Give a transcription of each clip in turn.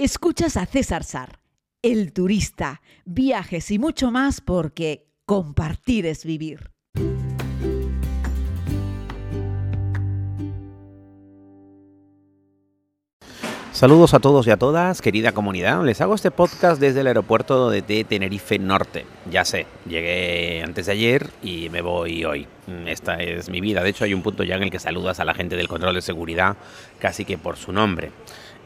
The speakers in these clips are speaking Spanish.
Escuchas a César Sar, el turista, viajes y mucho más porque compartir es vivir. Saludos a todos y a todas, querida comunidad. Les hago este podcast desde el aeropuerto de Tenerife Norte. Ya sé, llegué antes de ayer y me voy hoy. Esta es mi vida. De hecho, hay un punto ya en el que saludas a la gente del control de seguridad casi que por su nombre.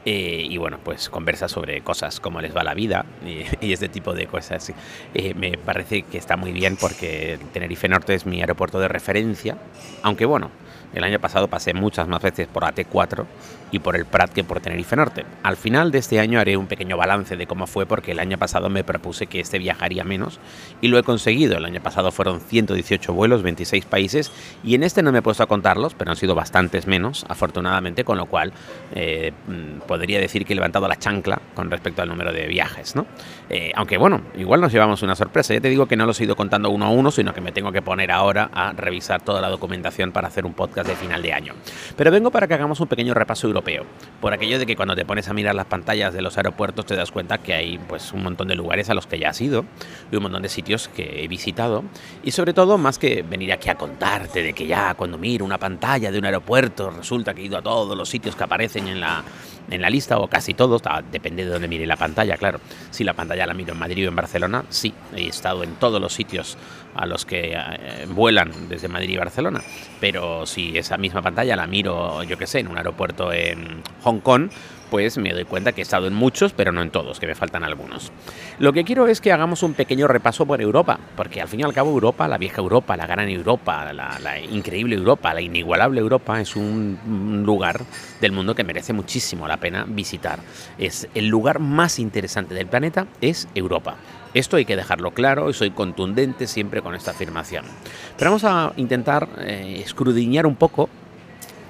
Eh, y bueno, pues conversa sobre cosas, cómo les va la vida y, este tipo de cosas. Eh, me parece que está muy bien porque Tenerife Norte es mi aeropuerto de referencia, aunque bueno, el año pasado pasé muchas más veces por AT4 y por el Prat que por Tenerife Norte. Al final de este año haré un pequeño balance de cómo fue porque el año pasado me propuse que este viajaría menos y lo he conseguido. El año pasado fueron 118 vuelos, 26 países y en este no me he puesto a contarlos, pero han sido bastantes menos, afortunadamente, con lo cual eh, mm, podría decir que he levantado la chancla con respecto al número de viajes. ¿no? Eh, aunque bueno, igual nos llevamos una sorpresa. Ya te digo que no los he ido contando uno a uno, sino que me tengo que poner ahora a revisar toda la documentación para hacer un podcast de final de año. Pero vengo para que hagamos un pequeño repaso europeo por aquello de que cuando te pones a mirar las pantallas de los aeropuertos te das cuenta que hay pues un montón de lugares a los que ya has ido y un montón de sitios que he visitado y sobre todo más que venir aquí a contarte de que ya cuando miro una pantalla de un aeropuerto resulta que he ido a todos los sitios que aparecen en la en la lista o casi todos, depende de dónde mire la pantalla, claro. Si la pantalla la miro en Madrid o en Barcelona, sí, he estado en todos los sitios a los que eh, vuelan desde Madrid y Barcelona. Pero si esa misma pantalla la miro, yo qué sé, en un aeropuerto en Hong Kong, pues me doy cuenta que he estado en muchos, pero no en todos, que me faltan algunos. Lo que quiero es que hagamos un pequeño repaso por Europa, porque al fin y al cabo Europa, la vieja Europa, la gran Europa, la, increíble Europa, la inigualable Europa, es un lugar del mundo que merece muchísimo la pena visitar. Es el lugar más interesante del planeta, es Europa. Esto hay que dejarlo claro y soy contundente siempre con esta afirmación. Pero vamos a intentar eh, escrudiñar un poco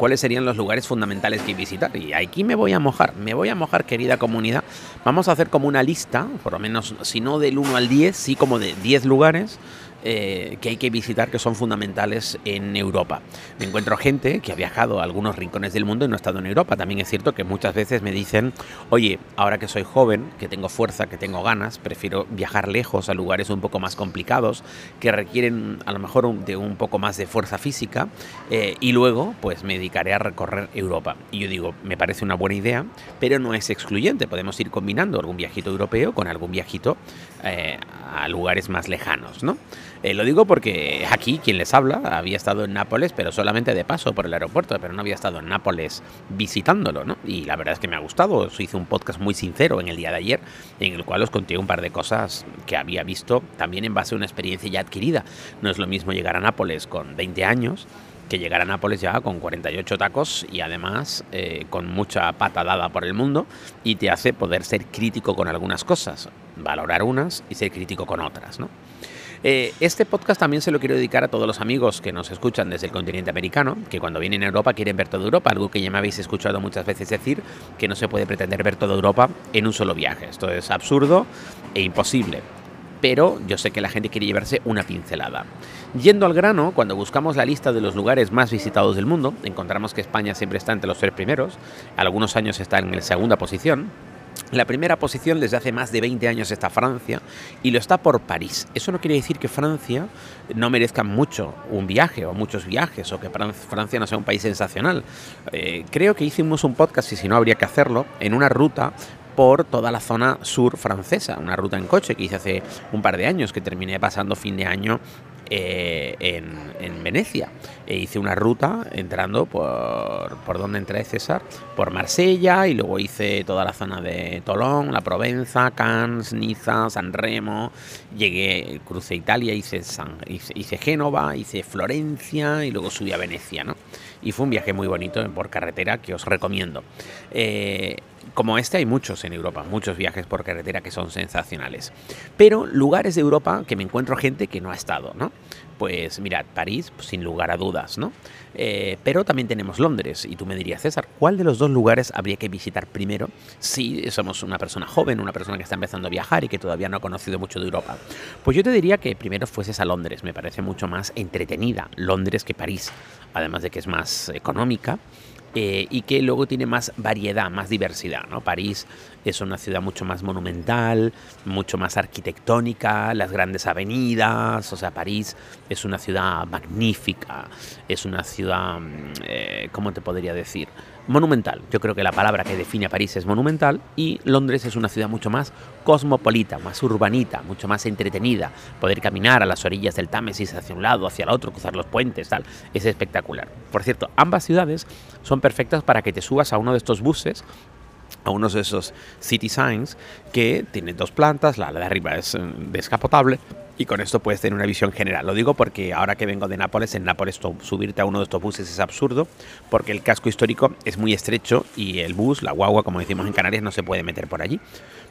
cuáles serían los lugares fundamentales que visitar. Y aquí me voy a mojar, me voy a mojar, querida comunidad. Vamos a hacer como una lista, por lo menos, si no del 1 al 10, sí como de 10 lugares eh, que hay que visitar que son fundamentales en Europa. Me encuentro gente que ha viajado a algunos rincones del mundo y no ha estado en Europa. También es cierto que muchas veces me dicen, oye, ahora que soy joven, que tengo fuerza, que tengo ganas, prefiero viajar lejos a lugares un poco más complicados, que requieren a lo mejor un, de un poco más de fuerza física, eh, y luego pues me dedicaré a recorrer Europa. Y yo digo, me parece una buena idea, pero no es excluyente. Podemos ir combinando algún viajito europeo con algún viajito eh, a lugares más lejanos, ¿no? Eh, lo digo porque aquí quien les habla había estado en Nápoles, pero solamente de paso por el aeropuerto, pero no había estado en Nápoles visitándolo, ¿no? Y la verdad es que me ha gustado. Os hice un podcast muy sincero en el día de ayer, en el cual os conté un par de cosas que había visto también en base a una experiencia ya adquirida. No es lo mismo llegar a Nápoles con 20 años que llegar a Nápoles ya con 48 tacos y además eh, con mucha pata dada por el mundo y te hace poder ser crítico con algunas cosas, valorar unas y ser crítico con otras, ¿no? Eh, este podcast también se lo quiero dedicar a todos los amigos que nos escuchan desde el continente americano, que cuando vienen a Europa quieren ver toda Europa, algo que ya me habéis escuchado muchas veces decir, que no se puede pretender ver toda Europa en un solo viaje. Esto es absurdo e imposible. Pero yo sé que la gente quiere llevarse una pincelada. Yendo al grano, cuando buscamos la lista de los lugares más visitados del mundo, encontramos que España siempre está entre los tres primeros, algunos años está en la segunda posición, la primera posición desde hace más de 20 años está Francia y lo está por París. Eso no quiere decir que Francia no merezca mucho un viaje o muchos viajes o que Francia no sea un país sensacional. Eh, creo que hicimos un podcast y si no habría que hacerlo en una ruta por toda la zona sur francesa, una ruta en coche que hice hace un par de años que terminé pasando fin de año eh, en, Venecia. E hice una ruta entrando por, por donde entré César, por Marsella y luego hice toda la zona de Tolón, la Provenza, Cannes, Niza, San Remo. Llegué, crucé Italia, hice, San, hice, Génova, hice Florencia y luego subí a Venecia. ¿no? Y fue un viaje muy bonito por carretera que os recomiendo. Eh, como este hay muchos en Europa, muchos viajes por carretera que son sensacionales. Pero lugares de Europa que me encuentro gente que no ha estado, ¿no? Pues mirad, París, pues, sin lugar a dudas, ¿no? Eh, pero también tenemos Londres, y tú me dirías, César, ¿cuál de los dos lugares habría que visitar primero si somos una persona joven, una persona que está empezando a viajar y que todavía no ha conocido mucho de Europa? Pues yo te diría que primero fueses a Londres, me parece mucho más entretenida Londres que París, además de que es más económica eh, y que luego tiene más variedad, más diversidad. ¿no? París es una ciudad mucho más monumental, mucho más arquitectónica, las grandes avenidas, o sea, París es una ciudad magnífica, es una ciudad, mm, eh, ¿cómo te podría decir? Monumental. Yo creo que la palabra que define a París es monumental y Londres es una ciudad mucho más cosmopolita, más urbanita, mucho más entretenida. Poder caminar a las orillas del Támesis hacia un lado, hacia el otro, cruzar los puentes, tal, es espectacular. Por cierto, ambas ciudades son perfectas para que te subas a uno de estos buses a uno de esos city signs que tiene dos plantas, la de arriba es eh, descapotable y con esto puedes tener una visión general. Lo digo porque ahora que vengo de Nápoles, en Nápoles subirte a uno de estos buses es absurdo porque el casco histórico es muy estrecho y el bus, la guagua, como decimos en Canarias, no se puede meter por allí.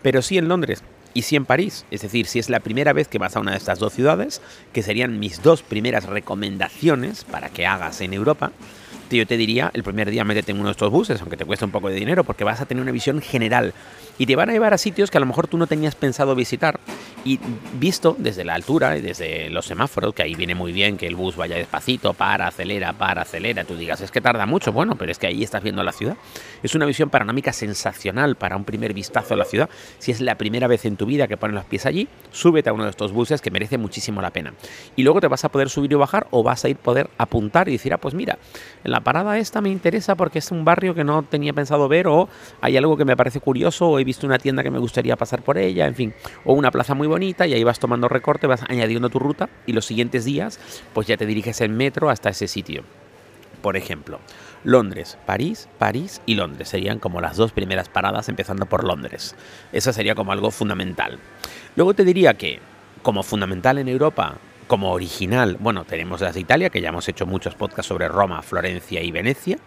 Pero sí en Londres y sí en París. Es decir, si es la primera vez que vas a una de estas dos ciudades, que serían mis dos primeras recomendaciones para que hagas en Europa, yo te diría, el primer día métete en uno de estos buses, aunque te cueste un poco de dinero, porque vas a tener una visión general y te van a llevar a sitios que a lo mejor tú no tenías pensado visitar y visto desde la altura y desde los semáforos, que ahí viene muy bien que el bus vaya despacito, para, acelera, para, acelera, tú digas, es que tarda mucho, bueno, pero es que ahí estás viendo la ciudad. Es una visión panorámica sensacional para un primer vistazo a la ciudad. Si es la primera vez en tu vida que pones los pies allí, súbete a uno de estos buses que merece muchísimo la pena. Y luego te vas a poder subir y bajar o vas a ir poder apuntar y decir, ah, pues mira, en la parada esta me interesa porque es un barrio que no tenía pensado ver o hay algo que me parece curioso o he visto una tienda que me gustaría pasar por ella, en fin, o una plaza muy bonita y ahí vas tomando recorte, vas añadiendo tu ruta y los siguientes días pues ya te diriges en metro hasta ese sitio. Por ejemplo, Londres, París, París y Londres serían como las dos primeras paradas empezando por Londres. Eso sería como algo fundamental. Luego te diría que como fundamental en Europa como original, bueno, tenemos las de Italia, que ya hemos hecho muchos podcasts sobre Roma, Florencia y Venecia.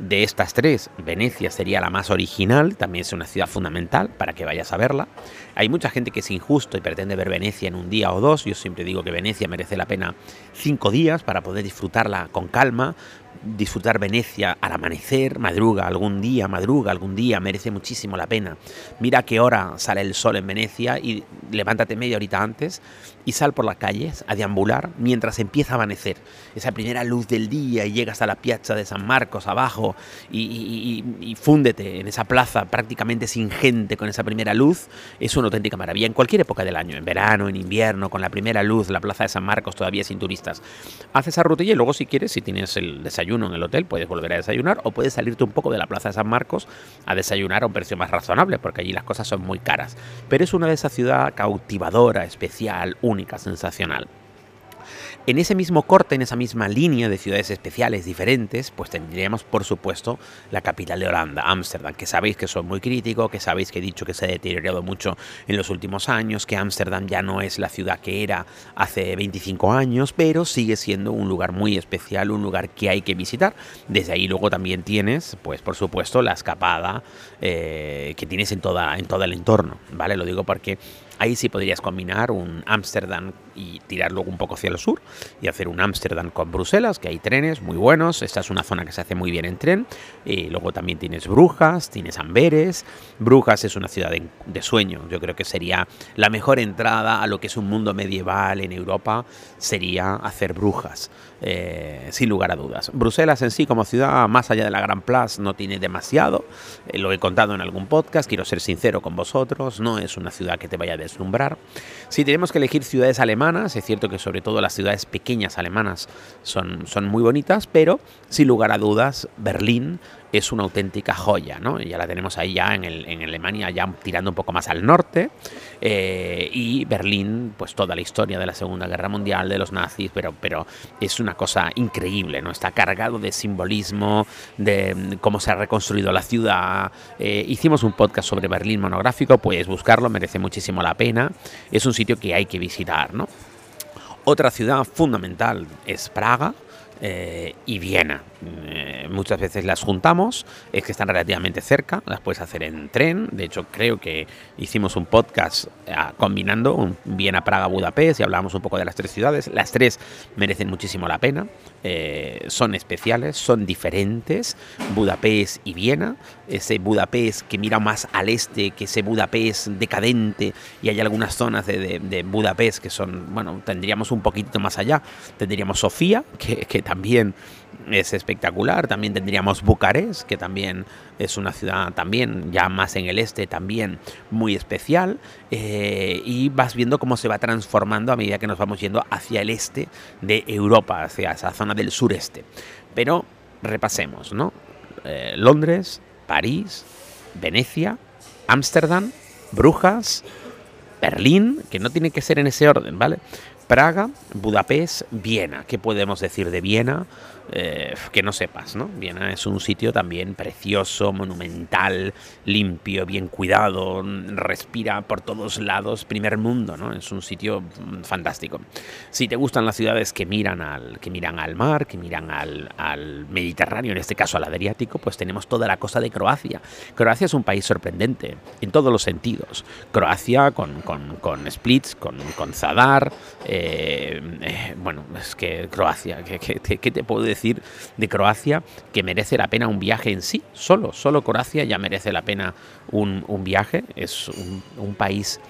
De estas tres, Venecia sería la más original, también es una ciudad fundamental para que vayas a verla. Hay mucha gente que es injusto y pretende ver Venecia en un día o dos. Yo siempre digo que Venecia merece la pena cinco días para poder disfrutarla con calma, disfrutar Venecia al amanecer, madruga algún día, madruga algún día, merece muchísimo la pena. Mira qué hora sale el sol en Venecia y levántate media horita antes y sal por las calles a deambular mientras empieza a amanecer. Esa primera luz del día y llegas a la piazza de San Marcos abajo y, y, fúndete en esa plaza prácticamente sin gente con esa primera luz, es una auténtica maravilla en cualquier época del año, en verano, en invierno, con la primera luz, la plaza de San Marcos todavía sin turistas. Haz esa rutilla y luego si quieres, si tienes el desayuno, en el hotel, puedes volver a desayunar o puedes salirte un poco de la Plaza de San Marcos a desayunar a un precio más razonable, porque allí las cosas son muy caras. Pero es una de esas ciudad cautivadora, especial, única, sensacional. En ese mismo corte, en esa misma línea de ciudades especiales diferentes, pues tendríamos, por supuesto, la capital de Holanda, Ámsterdam, que sabéis que soy muy crítico, que sabéis que he dicho que se ha deteriorado mucho en los últimos años, que Ámsterdam ya no es la ciudad que era hace 25 años, pero sigue siendo un lugar muy especial, un lugar que hay que visitar. Desde ahí luego también tienes, pues por supuesto, la escapada eh, que tienes en, toda, en todo el entorno, ¿vale? Lo digo porque Ahí sí podrías combinar un Ámsterdam y tirar luego un poco hacia el sur y hacer un Ámsterdam con Bruselas, que hay trenes muy buenos. Esta es una zona que se hace muy bien en tren. Y luego también tienes Brujas, tienes Amberes. Brujas es una ciudad de, sueño. Yo creo que sería la mejor entrada a lo que es un mundo medieval en Europa, sería hacer Brujas. Eh, sin lugar a dudas. Bruselas en sí como ciudad, más allá de la Gran Plaza, no tiene demasiado. Eh, lo he contado en algún podcast, quiero ser sincero con vosotros, no es una ciudad que te vaya a deslumbrar. Si tenemos que elegir ciudades alemanas, es cierto que sobre todo las ciudades pequeñas alemanas son, son muy bonitas, pero sin lugar a dudas, Berlín es una auténtica joya, ¿no? Ya la tenemos ahí ya en, en Alemania, ya tirando un poco más al norte, eh, y Berlín, pues toda la historia de la Segunda Guerra Mundial, de los nazis, pero, pero es una cosa increíble, ¿no? Está cargado de simbolismo, de mm, cómo se ha reconstruido la ciudad. Eh, hicimos un podcast sobre Berlín monográfico, puedes buscarlo, merece muchísimo la pena. Es un sitio que hay que visitar, ¿no? Otra ciudad fundamental es Praga. Eh, y Viena. Eh, muchas veces las juntamos, es que están relativamente cerca, las puedes hacer en tren. De hecho, creo que hicimos un podcast eh, combinando un Viena, Praga, Budapest y hablamos un poco de las tres ciudades. Las tres merecen muchísimo la pena, son especiales, son diferentes. Budapest y Viena, ese Budapest que mira más al este que ese Budapest decadente, y hay algunas zonas de, de, Budapest que son, bueno, tendríamos un poquito más allá. Tendríamos Sofía, que, que también es espectacular. También tendríamos Bucarest, que también es una ciudad también, ya más en el este, también muy especial. Eh, y vas viendo cómo se va transformando a medida que nos vamos yendo hacia el este de Europa, hacia esa zona del sureste. Pero repasemos, ¿no? Eh, Londres, París, Venecia, Ámsterdam, Brujas, Berlín, que no tiene que ser en ese orden, ¿vale? Praga, Budapest, Viena. ¿Qué podemos decir de Viena? Eh, que no sepas, ¿no? Viena es un sitio también precioso, monumental, limpio, bien cuidado, respira por todos lados, primer mundo, ¿no? Es un sitio mm, fantástico. Si te gustan las ciudades que miran al, que miran al mar, que miran al, al Mediterráneo, en este caso al Adriático, pues tenemos toda la costa de Croacia. Croacia es un país sorprendente en todos los sentidos. Croacia con, con, con Splits, con, con Zadar, eh, eh, bueno, es que Croacia, ¿qué, te puedo decir? de Croacia que merece la pena un viaje en sí, solo, solo Croacia ya merece la pena un, viaje, es un país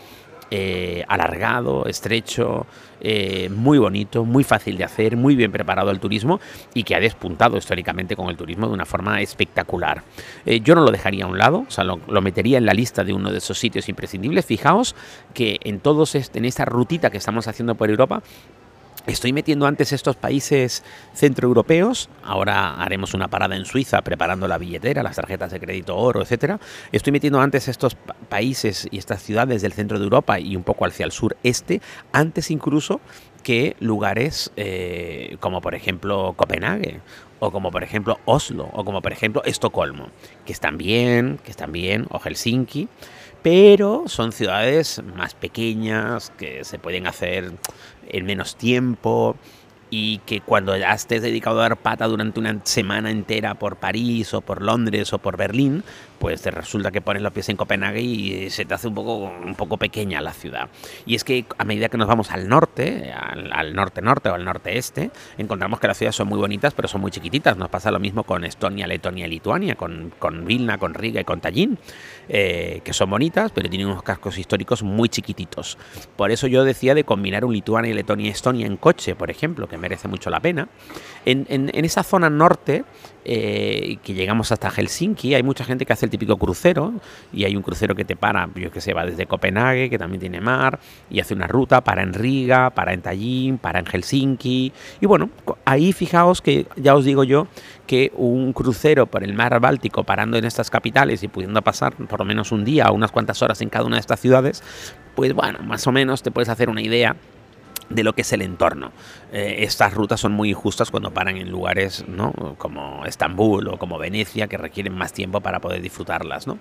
eh, alargado, estrecho, eh, muy bonito, muy fácil de hacer, muy bien preparado al turismo y que ha despuntado históricamente con el turismo de una forma espectacular. Eh, yo no lo dejaría a un lado, o sea, lo, metería en la lista de uno de esos sitios imprescindibles. Fijaos que en todos en esta rutita que estamos haciendo por Europa Estoy metiendo antes estos países centroeuropeos, ahora haremos una parada en Suiza preparando la billetera, las tarjetas de crédito oro, etcétera. Estoy metiendo antes estos países y estas ciudades del centro de Europa y un poco hacia el sur este, antes incluso que lugares eh, como por ejemplo Copenhague o como por ejemplo Oslo o como por ejemplo Estocolmo, que están bien, que están bien, o Helsinki, pero son ciudades más pequeñas que se pueden hacer en menos tiempo y que cuando ya estés dedicado a dar pata durante una semana entera por París o por Londres o por Berlín, pues te resulta que pones los pies en Copenhague y se te hace un poco, un poco pequeña la ciudad. Y es que a medida que nos vamos al norte, al, norte-norte o al norte-este, encontramos que las ciudades son muy bonitas, pero son muy chiquititas. Nos pasa lo mismo con Estonia, Letonia y Lituania, con, con Vilna, con Riga y con Tallinn, eh, que son bonitas, pero tienen unos cascos históricos muy chiquititos. Por eso yo decía de combinar un Lituania, Letonia y Estonia en coche, por ejemplo, que merece mucho la pena. En, en, en esa zona norte, eh, que llegamos hasta Helsinki, hay mucha gente que hace el típico crucero y hay un crucero que te para, yo que sé, va desde Copenhague, que también tiene mar, y hace una ruta para en Riga, para en Tallinn, para en Helsinki. Y bueno, ahí fijaos que ya os digo yo que un crucero por el mar Báltico parando en estas capitales y pudiendo pasar por lo menos un día o unas cuantas horas en cada una de estas ciudades, pues bueno, más o menos te puedes hacer una idea de lo que es el entorno. Eh, estas rutas son muy injustas cuando paran en lugares ¿no? como Estambul o como Venecia, que requieren más tiempo para poder disfrutarlas. ¿no?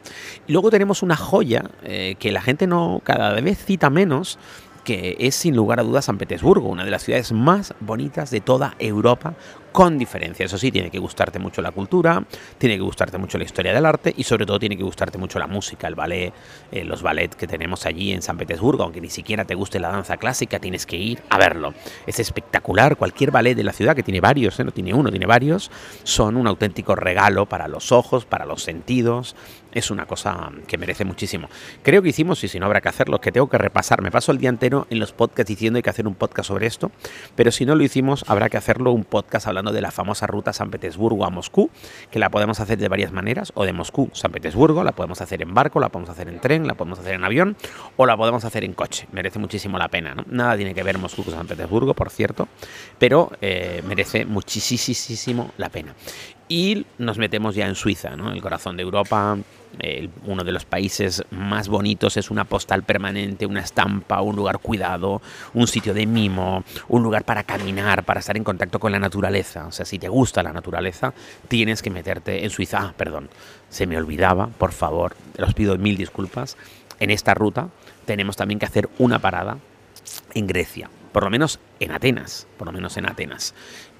Y luego tenemos una joya eh, que la gente no cada vez cita menos, que es sin lugar a dudas San Petersburgo, una de las ciudades más bonitas de toda Europa, con diferencia. Eso sí, tiene que gustarte mucho la cultura, tiene que gustarte mucho la historia del arte y sobre todo tiene que gustarte mucho la música, el ballet, eh, los ballets que tenemos allí en San Petersburgo, aunque ni siquiera te guste la danza clásica, tienes que ir a verlo. Es espectacular, cualquier ballet de la ciudad, que tiene varios, ¿eh? no tiene uno, tiene varios, son un auténtico regalo para los ojos, para los sentidos, es una cosa que merece muchísimo. Creo que hicimos, y si no habrá que hacerlo, que tengo que repasar, me paso el día entero en los podcasts diciendo hay que hacer un podcast sobre esto, pero si no lo hicimos, habrá que hacerlo un podcast hablando de la famosa ruta San Petersburgo a Moscú, que la podemos hacer de varias maneras, o de Moscú San Petersburgo, la podemos hacer en barco, la podemos hacer en tren, la podemos hacer en avión, o la podemos hacer en coche. Merece muchísimo la pena, ¿no? Nada tiene que ver Moscú con San Petersburgo, por cierto, pero eh, merece muchísimo la pena. Y nos metemos ya en Suiza, ¿no? El corazón de Europa, uno de los países más bonitos, es una postal permanente, una estampa, un lugar cuidado, un sitio de mimo, un lugar para caminar, para estar en contacto con la naturaleza. O sea, si te gusta la naturaleza, tienes que meterte en Suiza. Ah, perdón, se me olvidaba, por favor, os pido mil disculpas. En esta ruta tenemos también que hacer una parada en Grecia, por lo menos en Atenas, por lo menos en Atenas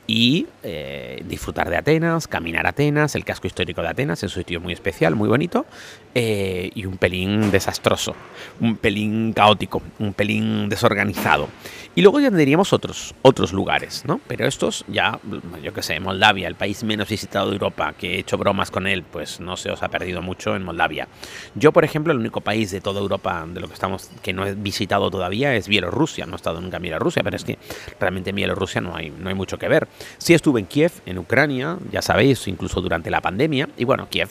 y eh, disfrutar de Atenas, caminar Atenas, el casco histórico de Atenas, es un sitio muy especial, muy bonito, eh, y un pelín desastroso, un pelín caótico, un pelín desorganizado. Y luego ya tendríamos otros, otros lugares, ¿no? Pero estos ya, yo qué sé, Moldavia, el país menos visitado de Europa, que he hecho bromas con él, pues no se os ha perdido mucho en Moldavia. Yo, por ejemplo, el único país de toda Europa de lo que estamos que no he visitado todavía es Bielorrusia. No he estado nunca en Bielorrusia, pero es que realmente en Bielorrusia no hay, no hay mucho que ver. Sí estuve en Kiev, en Ucrania, ya sabéis, incluso durante la pandemia. Y bueno, Kiev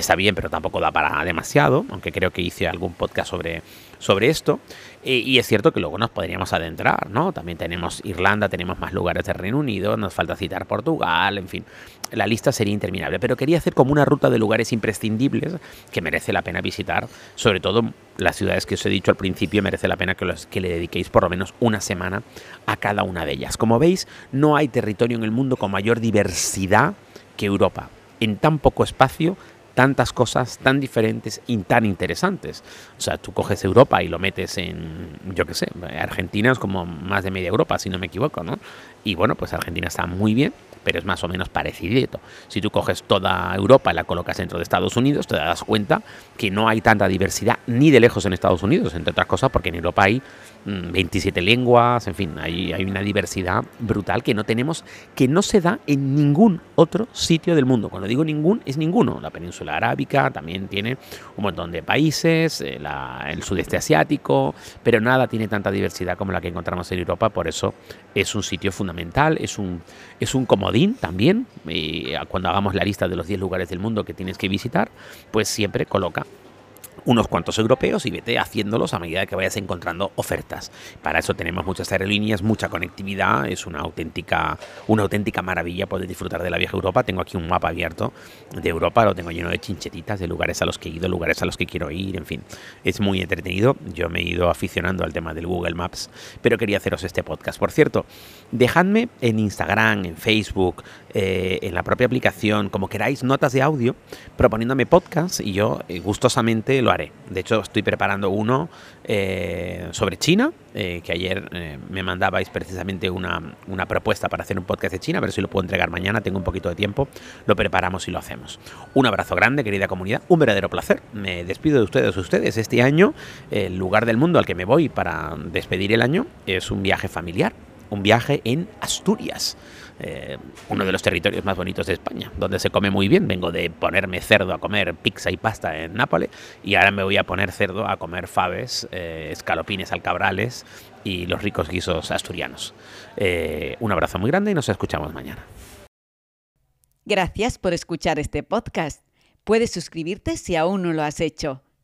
está bien, pero tampoco da para demasiado, aunque creo que hice algún podcast sobre, sobre esto. Y es cierto que luego nos podríamos adentrar, ¿no? También tenemos Irlanda, tenemos más lugares del Reino Unido, nos falta citar Portugal, en fin, la lista sería interminable. Pero quería hacer como una ruta de lugares imprescindibles que merece la pena visitar, sobre todo las ciudades que os he dicho al principio, merece la pena que, los, que le dediquéis por lo menos una semana a cada una de ellas. Como veis, no hay territorio en el mundo con mayor diversidad que Europa. En tan poco espacio tantas cosas tan diferentes y tan interesantes. O sea, tú coges Europa y lo metes en, yo qué sé, Argentina es como más de media Europa, si no me equivoco, ¿no? Y bueno, pues Argentina está muy bien, pero es más o menos parecido. Si tú coges toda Europa y la colocas dentro de Estados Unidos, te das cuenta que no hay tanta diversidad ni de lejos en Estados Unidos, entre otras cosas porque en Europa hay 27 mm, lenguas, en fin, hay, una diversidad brutal que no tenemos, que no se da en ningún otro sitio del mundo. Cuando digo ningún, es ninguno. La península arábica también tiene un montón de países, eh, el sudeste asiático, pero nada tiene tanta diversidad como la que encontramos en Europa, por eso es un sitio fundamental, es un, es un comodín también. Y cuando hagamos la lista de los 10 lugares del mundo que tienes que visitar, pues siempre coloca unos cuantos europeos y vete haciéndolos a medida que vayas encontrando ofertas. Para eso tenemos muchas aerolíneas, mucha conectividad, es una auténtica, una auténtica maravilla poder disfrutar de la vieja Europa. Tengo aquí un mapa abierto de Europa, lo tengo lleno de chinchetitas, de lugares a los que he ido, lugares a los que quiero ir, en fin. Es muy entretenido. Yo me he ido aficionando al tema del Google Maps, pero quería haceros este podcast. Por cierto, dejadme en Instagram, en Facebook, eh, en la propia aplicación, como queráis, notas de audio proponiéndome podcast y yo eh, gustosamente lo haré. De hecho, estoy preparando uno eh, sobre China, que ayer me mandabais precisamente una, una, propuesta para hacer un podcast de China, a ver si lo puedo entregar mañana, tengo un poquito de tiempo, lo preparamos y lo hacemos. Un abrazo grande, querida comunidad, un verdadero placer. Me despido de ustedes, ustedes. Este año, el lugar del mundo al que me voy para despedir el año es un viaje familiar, un viaje en Asturias. Eh, uno de los territorios más bonitos de España, donde se come muy bien. Vengo de ponerme cerdo a comer pizza y pasta en Nápoles y ahora me voy a poner cerdo a comer faves, eh, escalopines alcabrales y los ricos guisos asturianos. Eh, un abrazo muy grande y nos escuchamos mañana. Gracias por escuchar este podcast. Puedes suscribirte si aún no lo has hecho